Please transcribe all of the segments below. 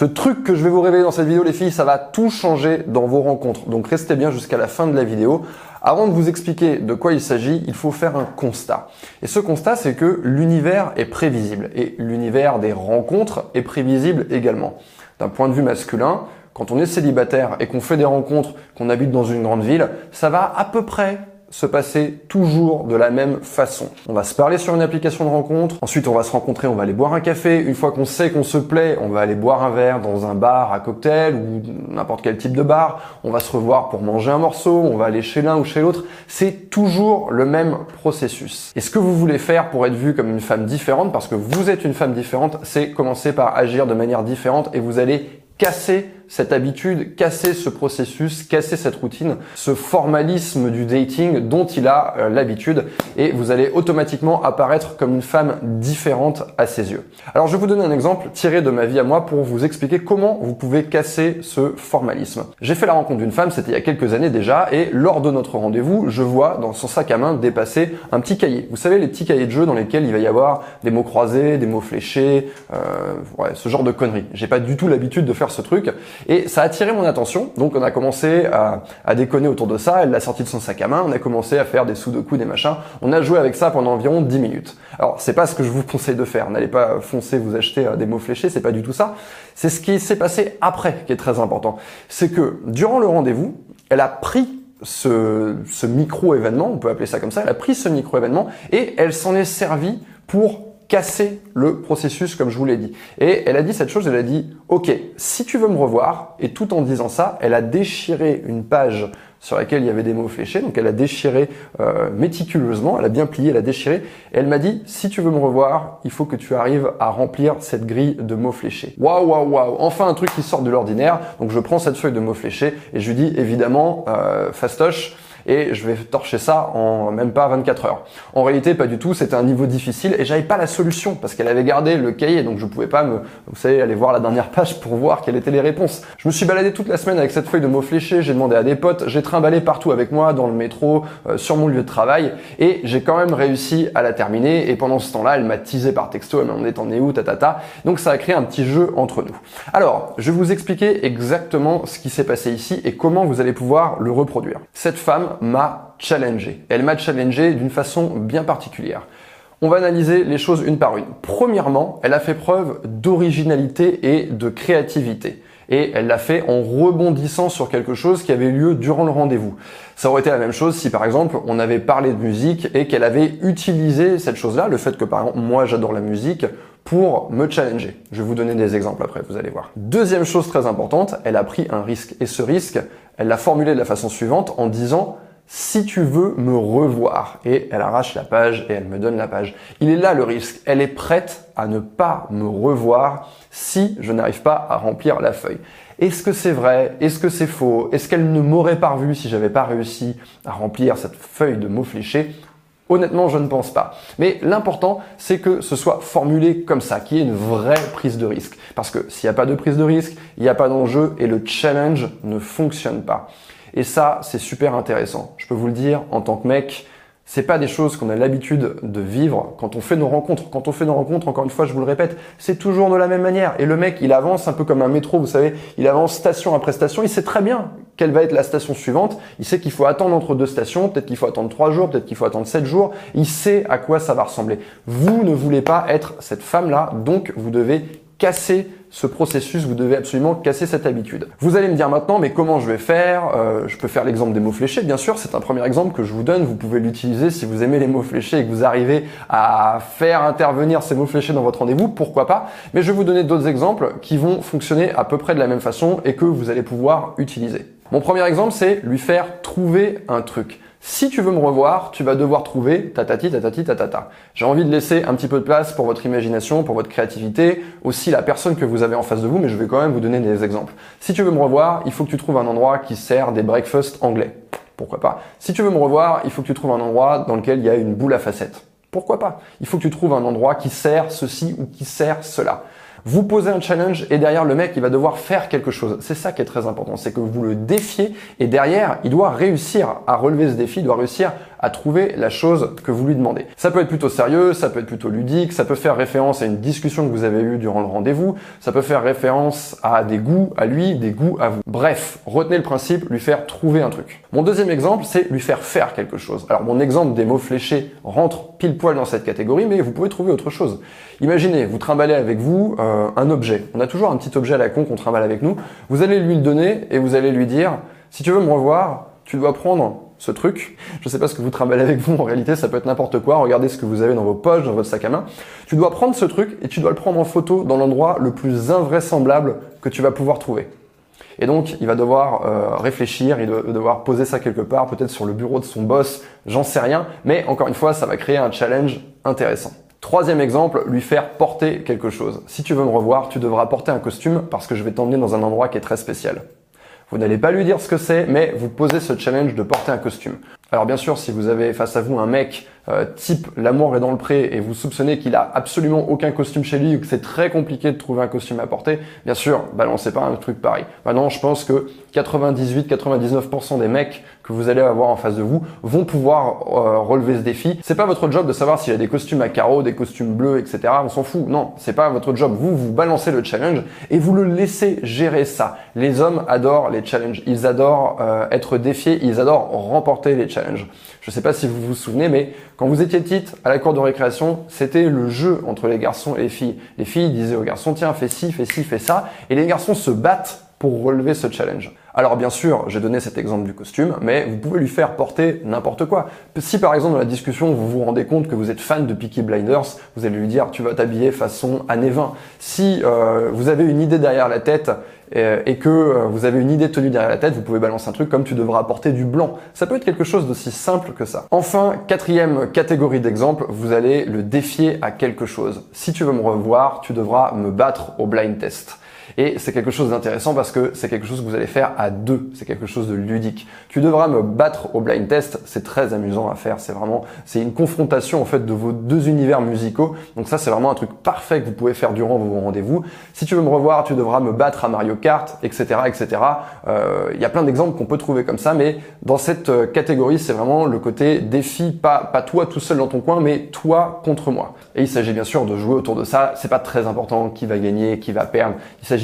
Ce truc que je vais vous révéler dans cette vidéo, les filles, ça va tout changer dans vos rencontres. Donc restez bien jusqu'à la fin de la vidéo. Avant de vous expliquer de quoi il s'agit, il faut faire un constat. Et ce constat, c'est que l'univers est prévisible. Et l'univers des rencontres est prévisible également. D'un point de vue masculin, quand on est célibataire et qu'on fait des rencontres, qu'on habite dans une grande ville, ça va à peu près se passer toujours de la même façon. On va se parler sur une application de rencontre, ensuite on va se rencontrer, on va aller boire un café, une fois qu'on sait qu'on se plaît, on va aller boire un verre dans un bar à cocktail ou n'importe quel type de bar, on va se revoir pour manger un morceau, on va aller chez l'un ou chez l'autre, c'est toujours le même processus. Et ce que vous voulez faire pour être vu comme une femme différente, parce que vous êtes une femme différente, c'est commencer par agir de manière différente et vous allez casser cette habitude, casser ce processus, casser cette routine, ce formalisme du dating dont il a euh, l'habitude et vous allez automatiquement apparaître comme une femme différente à ses yeux. Alors je vais vous donner un exemple tiré de ma vie à moi pour vous expliquer comment vous pouvez casser ce formalisme. J'ai fait la rencontre d'une femme, c'était il y a quelques années déjà, et lors de notre rendez-vous, je vois dans son sac à main dépasser un petit cahier. Vous savez les petits cahiers de jeu dans lesquels il va y avoir des mots croisés, des mots fléchés, euh, ce genre de conneries. J'ai pas du tout l'habitude de faire ce truc et ça a attiré mon attention. Donc on a commencé à, à déconner autour de ça. Elle l'a sorti de son sac à main. On a commencé à faire des sous de coups, des machins. On a joué avec ça pendant environ 10 minutes. Alors c'est pas ce que je vous conseille de faire. N'allez pas foncer vous acheter euh, des mots fléchés. C'est pas du tout ça. C'est ce qui s'est passé après qui est très important. C'est que durant le rendez-vous, elle a pris ce, ce micro-événement, on peut appeler ça comme ça, elle a pris ce micro-événement et elle s'en est servie pour casser le processus comme je vous l'ai dit. Et elle a dit cette chose, elle a dit, ok, si tu veux me revoir, et tout en disant ça, elle a déchiré une page sur laquelle il y avait des mots fléchés, donc elle a déchiré euh, méticuleusement, elle a bien plié, elle a déchiré, et elle m'a dit, si tu veux me revoir, il faut que tu arrives à remplir cette grille de mots fléchés. Waouh, waouh, waouh, enfin un truc qui sort de l'ordinaire, donc je prends cette feuille de mots fléchés, et je lui dis, évidemment, euh, fastoche, et je vais torcher ça en même pas 24 heures. En réalité, pas du tout, c'était un niveau difficile et j'avais pas la solution parce qu'elle avait gardé le cahier donc je pouvais pas me, vous savez, aller voir la dernière page pour voir quelles étaient les réponses. Je me suis baladé toute la semaine avec cette feuille de mots fléchés, j'ai demandé à des potes, j'ai trimballé partout avec moi dans le métro, euh, sur mon lieu de travail et j'ai quand même réussi à la terminer et pendant ce temps-là, elle m'a teasé par texto, elle m'a t'en es où, tatata. Donc ça a créé un petit jeu entre nous. Alors, je vais vous expliquer exactement ce qui s'est passé ici et comment vous allez pouvoir le reproduire. Cette femme m'a challengé. Elle m'a challengé d'une façon bien particulière. On va analyser les choses une par une. Premièrement, elle a fait preuve d'originalité et de créativité. Et elle l'a fait en rebondissant sur quelque chose qui avait lieu durant le rendez-vous. Ça aurait été la même chose si par exemple on avait parlé de musique et qu'elle avait utilisé cette chose-là, le fait que par exemple moi j'adore la musique, pour me challenger. Je vais vous donner des exemples après, vous allez voir. Deuxième chose très importante, elle a pris un risque. Et ce risque, elle l'a formulé de la façon suivante en disant si tu veux me revoir. Et elle arrache la page et elle me donne la page. Il est là le risque. Elle est prête à ne pas me revoir si je n'arrive pas à remplir la feuille. Est-ce que c'est vrai? Est-ce que c'est faux? Est-ce qu'elle ne m'aurait pas revu si j'avais pas réussi à remplir cette feuille de mots fléchés? Honnêtement, je ne pense pas. Mais l'important, c'est que ce soit formulé comme ça, qu'il y ait une vraie prise de risque. Parce que s'il n'y a pas de prise de risque, il n'y a pas d'enjeu et le challenge ne fonctionne pas. Et ça, c'est super intéressant. Je peux vous le dire, en tant que mec, c'est pas des choses qu'on a l'habitude de vivre quand on fait nos rencontres. Quand on fait nos rencontres, encore une fois, je vous le répète, c'est toujours de la même manière. Et le mec, il avance un peu comme un métro, vous savez, il avance station après station, il sait très bien quelle va être la station suivante, il sait qu'il faut attendre entre deux stations, peut-être qu'il faut attendre trois jours, peut-être qu'il faut attendre sept jours, il sait à quoi ça va ressembler. Vous ne voulez pas être cette femme-là, donc vous devez casser ce processus, vous devez absolument casser cette habitude. Vous allez me dire maintenant, mais comment je vais faire? Euh, Je peux faire l'exemple des mots fléchés, bien sûr, c'est un premier exemple que je vous donne, vous pouvez l'utiliser si vous aimez les mots fléchés et que vous arrivez à faire intervenir ces mots fléchés dans votre rendez-vous, pourquoi pas? Mais je vais vous donner d'autres exemples qui vont fonctionner à peu près de la même façon et que vous allez pouvoir utiliser. Mon premier exemple, c'est lui faire trouver un truc. Si tu veux me revoir, tu vas devoir trouver tatati, tatati, tatata. J'ai envie de laisser un petit peu de place pour votre imagination, pour votre créativité, aussi la personne que vous avez en face de vous, mais je vais quand même vous donner des exemples. Si tu veux me revoir, il faut que tu trouves un endroit qui sert des breakfasts anglais. Pourquoi pas? Si tu veux me revoir, il faut que tu trouves un endroit dans lequel il y a une boule à facettes. Pourquoi pas? Il faut que tu trouves un endroit qui sert ceci ou qui sert cela. Vous posez un challenge et derrière le mec, il va devoir faire quelque chose. C'est ça qui est très important, c'est que vous le défiez et derrière, il doit réussir à relever ce défi, il doit réussir à trouver la chose que vous lui demandez. Ça peut être plutôt sérieux, ça peut être plutôt ludique, ça peut faire référence à une discussion que vous avez eue durant le rendez-vous, ça peut faire référence à des goûts à lui, des goûts à vous. Bref, retenez le principe, lui faire trouver un truc. Mon deuxième exemple, c'est lui faire faire quelque chose. Alors mon exemple des mots fléchés rentre pile poil dans cette catégorie, mais vous pouvez trouver autre chose. Imaginez, vous trimballez avec vous euh, un objet. On a toujours un petit objet à la con qu'on trimballe avec nous. Vous allez lui le donner et vous allez lui dire, si tu veux me revoir, tu dois prendre ce truc. Je ne sais pas ce que vous trimballez avec vous, en réalité ça peut être n'importe quoi. Regardez ce que vous avez dans vos poches, dans votre sac à main. Tu dois prendre ce truc et tu dois le prendre en photo dans l'endroit le plus invraisemblable que tu vas pouvoir trouver. Et donc, il va devoir euh, réfléchir, il va devoir poser ça quelque part, peut-être sur le bureau de son boss, j'en sais rien. Mais encore une fois, ça va créer un challenge intéressant. Troisième exemple, lui faire porter quelque chose. Si tu veux me revoir, tu devras porter un costume parce que je vais t'emmener dans un endroit qui est très spécial. Vous n'allez pas lui dire ce que c'est, mais vous posez ce challenge de porter un costume. Alors bien sûr, si vous avez face à vous un mec euh, type l'amour est dans le pré et vous soupçonnez qu'il a absolument aucun costume chez lui ou que c'est très compliqué de trouver un costume à porter, bien sûr, balancez pas un truc pareil. Maintenant, je pense que 98-99% des mecs que vous allez avoir en face de vous vont pouvoir euh, relever ce défi. C'est pas votre job de savoir s'il a des costumes à carreaux, des costumes bleus, etc. On s'en fout. Non, c'est pas votre job. Vous, vous balancez le challenge et vous le laissez gérer ça. Les hommes adorent les challenges. Ils adorent euh, être défiés. Ils adorent remporter les challenges. Je sais pas si vous vous souvenez, mais quand vous étiez petite, à la cour de récréation, c'était le jeu entre les garçons et les filles. Les filles disaient aux garçons, tiens, fais ci, fais ci, fais ça. Et les garçons se battent pour relever ce challenge. Alors bien sûr, j'ai donné cet exemple du costume, mais vous pouvez lui faire porter n'importe quoi. Si par exemple dans la discussion vous vous rendez compte que vous êtes fan de Peaky Blinders, vous allez lui dire tu vas t'habiller façon années 20. Si euh, vous avez une idée derrière la tête euh, et que euh, vous avez une idée tenue derrière la tête, vous pouvez balancer un truc comme tu devras porter du blanc. Ça peut être quelque chose d'aussi simple que ça. Enfin, quatrième catégorie d'exemple, vous allez le défier à quelque chose. Si tu veux me revoir, tu devras me battre au blind test. Et c'est quelque chose d'intéressant parce que c'est quelque chose que vous allez faire à deux. C'est quelque chose de ludique. Tu devras me battre au blind test. C'est très amusant à faire. C'est vraiment, c'est une confrontation en fait de vos deux univers musicaux. Donc ça, c'est vraiment un truc parfait que vous pouvez faire durant vos rendez-vous. Si tu veux me revoir, tu devras me battre à Mario Kart, etc., etc. Euh, il y a plein d'exemples qu'on peut trouver comme ça, mais dans cette euh, catégorie, c'est vraiment le côté défi, pas pas toi tout seul dans ton coin, mais toi contre moi. Et il s'agit bien sûr de jouer autour de ça. C'est pas très important qui va gagner, qui va perdre.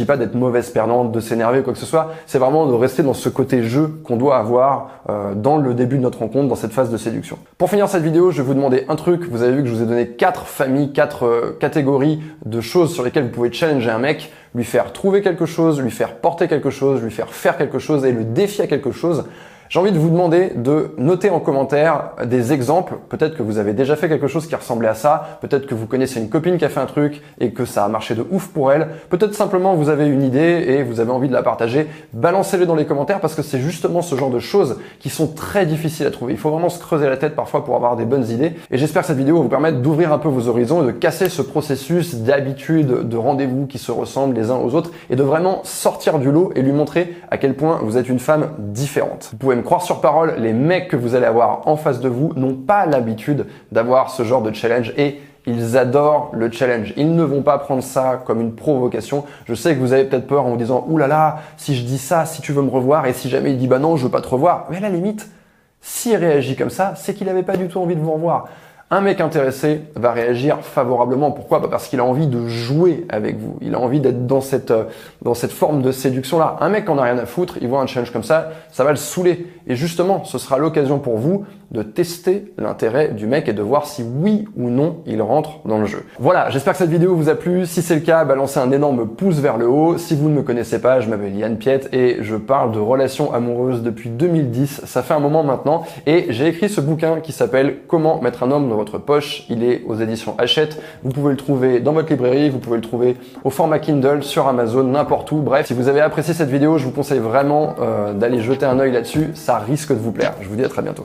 Pas d'être mauvaise perdante, de s'énerver ou quoi que ce soit. C'est vraiment de rester dans ce côté jeu qu'on doit avoir euh, dans le début de notre rencontre, dans cette phase de séduction. Pour finir cette vidéo, je vais vous demander un truc. Vous avez vu que je vous ai donné quatre familles, quatre euh, catégories de choses sur lesquelles vous pouvez challenger un mec, lui faire trouver quelque chose, lui faire porter quelque chose, lui faire faire quelque chose et le défier à quelque chose. J'ai envie de vous demander de noter en commentaire des exemples. Peut-être que vous avez déjà fait quelque chose qui ressemblait à ça. Peut-être que vous connaissez une copine qui a fait un truc et que ça a marché de ouf pour elle. Peut-être simplement vous avez une idée et vous avez envie de la partager. Balancez-le dans les commentaires parce que c'est justement ce genre de choses qui sont très difficiles à trouver. Il faut vraiment se creuser la tête parfois pour avoir des bonnes idées. Et j'espère que cette vidéo va vous permettre d'ouvrir un peu vos horizons et de casser ce processus d'habitude, de rendez-vous qui se ressemblent les uns aux autres et de vraiment sortir du lot et lui montrer à quel point vous êtes une femme différente. Vous pouvez me croire sur parole, les mecs que vous allez avoir en face de vous n'ont pas l'habitude d'avoir ce genre de challenge et ils adorent le challenge. Ils ne vont pas prendre ça comme une provocation. Je sais que vous avez peut-être peur en vous disant, Ouh là là, si je dis ça, si tu veux me revoir, et si jamais il dit, bah non, je veux pas te revoir. Mais à la limite, s'il réagit comme ça, c'est qu'il n'avait pas du tout envie de vous revoir. Un mec intéressé va réagir favorablement. Pourquoi? Bah, Parce qu'il a envie de jouer avec vous. Il a envie d'être dans cette, euh, dans cette forme de séduction-là. Un mec qui en a rien à foutre, il voit un challenge comme ça, ça va le saouler. Et justement, ce sera l'occasion pour vous de tester l'intérêt du mec et de voir si oui ou non il rentre dans le jeu. Voilà, j'espère que cette vidéo vous a plu. Si c'est le cas, balancez un énorme pouce vers le haut. Si vous ne me connaissez pas, je m'appelle Yann Piette et je parle de relations amoureuses depuis 2010. Ça fait un moment maintenant et j'ai écrit ce bouquin qui s'appelle Comment mettre un homme dans votre poche. Il est aux éditions Hachette. Vous pouvez le trouver dans votre librairie, vous pouvez le trouver au format Kindle, sur Amazon, n'importe où. Bref, si vous avez apprécié cette vidéo, je vous conseille vraiment euh, d'aller jeter un œil là-dessus. Ça risque de vous plaire. Je vous dis à très bientôt.